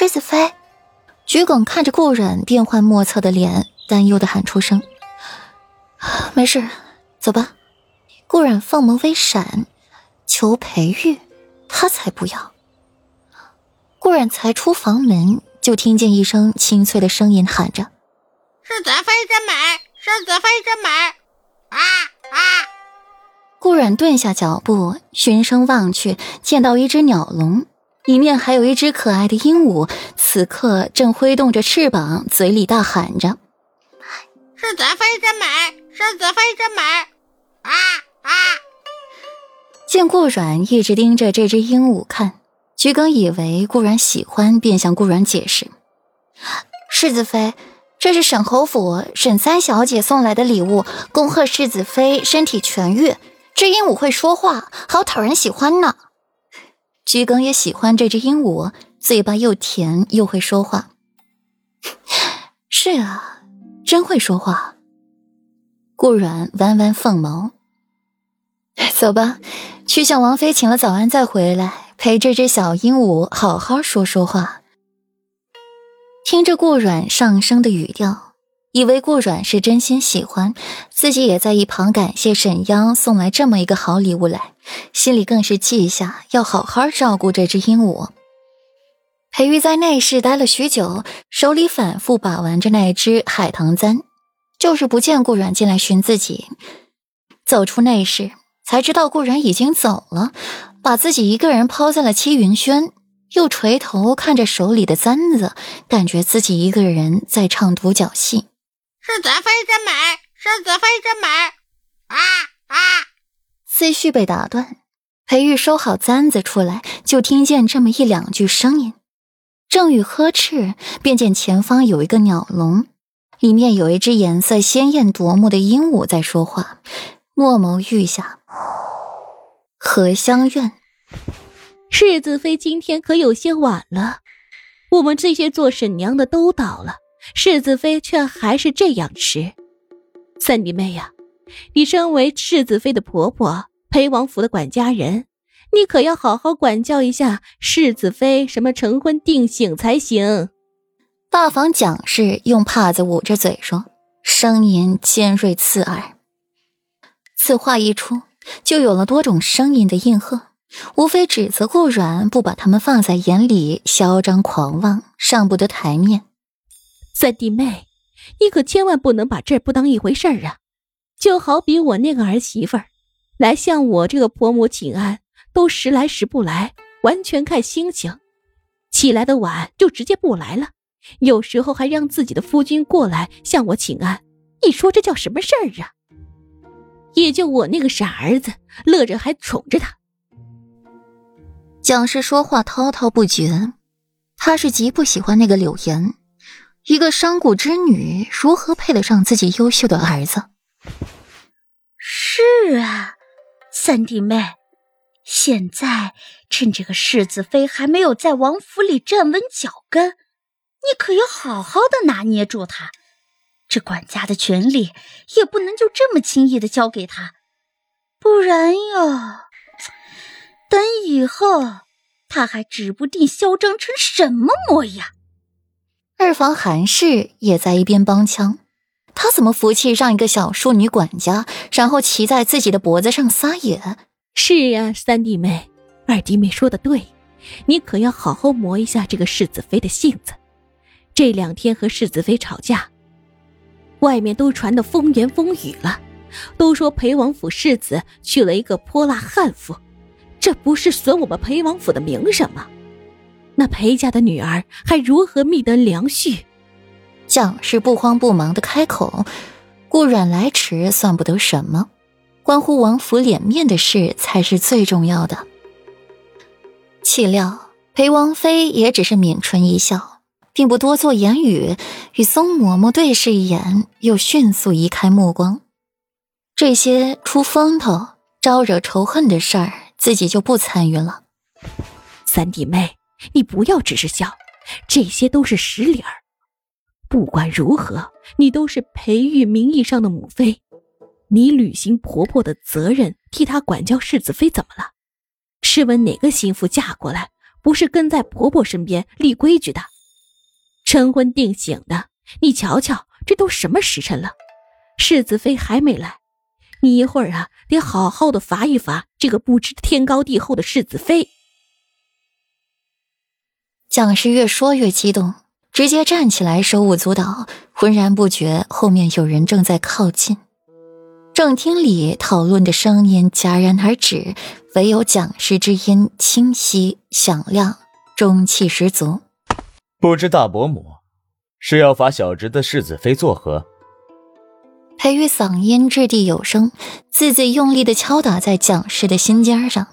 世子妃，桔梗看着顾阮变幻莫测的脸，担忧的喊出声：“没事，走吧。”顾阮凤眸微闪，求裴玉，他才不要。顾阮才出房门，就听见一声清脆的声音喊着：“世子妃真美，世子妃真美！”啊啊！顾阮顿下脚步，循声望去，见到一只鸟笼，里面还有一只可爱的鹦鹉，此刻正挥动着翅膀，嘴里大喊着：“世子妃真美，世子妃真美！”啊！啊！见顾阮一直盯着这只鹦鹉看，桔梗以为顾阮喜欢，便向顾阮解释：“世子妃，这是沈侯府沈三小姐送来的礼物，恭贺世子妃身体痊愈。这鹦鹉会说话，好讨人喜欢呢。”桔梗也喜欢这只鹦鹉，嘴巴又甜又会说话。是啊，真会说话。顾软弯弯凤眸。走吧，去向王妃请了早安再回来，陪这只小鹦鹉好好说说话。听着顾软上升的语调，以为顾阮是真心喜欢自己，也在一旁感谢沈央送来这么一个好礼物来，心里更是记下要好好照顾这只鹦鹉。裴玉在内室待了许久，手里反复把玩着那只海棠簪，就是不见顾阮进来寻自己。走出内室。才知道顾然已经走了，把自己一个人抛在了七云轩，又垂头看着手里的簪子，感觉自己一个人在唱独角戏。世子妃真美，世子妃真美！啊啊！思绪被打断，裴玉收好簪子出来，就听见这么一两句声音，正欲呵斥，便见前方有一个鸟笼，里面有一只颜色鲜艳夺目的鹦鹉在说话。墨眸欲下，荷香院，世子妃今天可有些晚了。我们这些做婶娘的都倒了，世子妃却还是这样迟。三弟妹呀，你身为世子妃的婆婆，裴王府的管家人，你可要好好管教一下世子妃，什么成婚定省才行。大房蒋氏用帕子捂着嘴说，声音尖锐刺耳。此话一出，就有了多种声音的应和，无非指责顾阮不把他们放在眼里，嚣张狂妄，上不得台面。三弟妹，你可千万不能把这不当一回事儿啊！就好比我那个儿媳妇儿，来向我这个婆母请安，都时来时不来，完全看心情。起来的晚就直接不来了，有时候还让自己的夫君过来向我请安，你说这叫什么事儿啊？也就我那个傻儿子乐着，还宠着他。蒋氏说话滔滔不绝，他是极不喜欢那个柳岩，一个商贾之女，如何配得上自己优秀的儿子？是啊，三弟妹，现在趁这个世子妃还没有在王府里站稳脚跟，你可要好好的拿捏住她。这管家的权利也不能就这么轻易的交给他，不然哟，等以后他还指不定嚣张成什么模样。二房韩氏也在一边帮腔，他怎么服气让一个小庶女管家，然后骑在自己的脖子上撒野？是啊，三弟妹，二弟妹说的对，你可要好好磨一下这个世子妃的性子。这两天和世子妃吵架。外面都传的风言风语了，都说裴王府世子娶了一个泼辣悍妇，这不是损我们裴王府的名声吗？那裴家的女儿还如何觅得良婿？蒋氏不慌不忙的开口：“顾阮来迟算不得什么，关乎王府脸面的事才是最重要的。”岂料裴王妃也只是抿唇一笑。并不多做言语，与宋嬷嬷对视一眼，又迅速移开目光。这些出风头、招惹仇恨的事儿，自己就不参与了。三弟妹，你不要只是笑，这些都是实理儿。不管如何，你都是裴玉名义上的母妃，你履行婆婆的责任，替她管教世子妃，怎么了？试问哪个心腹嫁过来？不是跟在婆婆身边立规矩的。晨昏定省的，你瞧瞧，这都什么时辰了？世子妃还没来，你一会儿啊，得好好的罚一罚这个不知天高地厚的世子妃。蒋氏越说越激动，直接站起来，手舞足蹈，浑然不觉后面有人正在靠近。正厅里讨论的声音戛然而止，唯有蒋氏之音清晰响亮，中气十足。不知大伯母是要罚小侄的世子妃作何？裴玉嗓音掷地有声，字字用力的敲打在蒋氏的心尖上。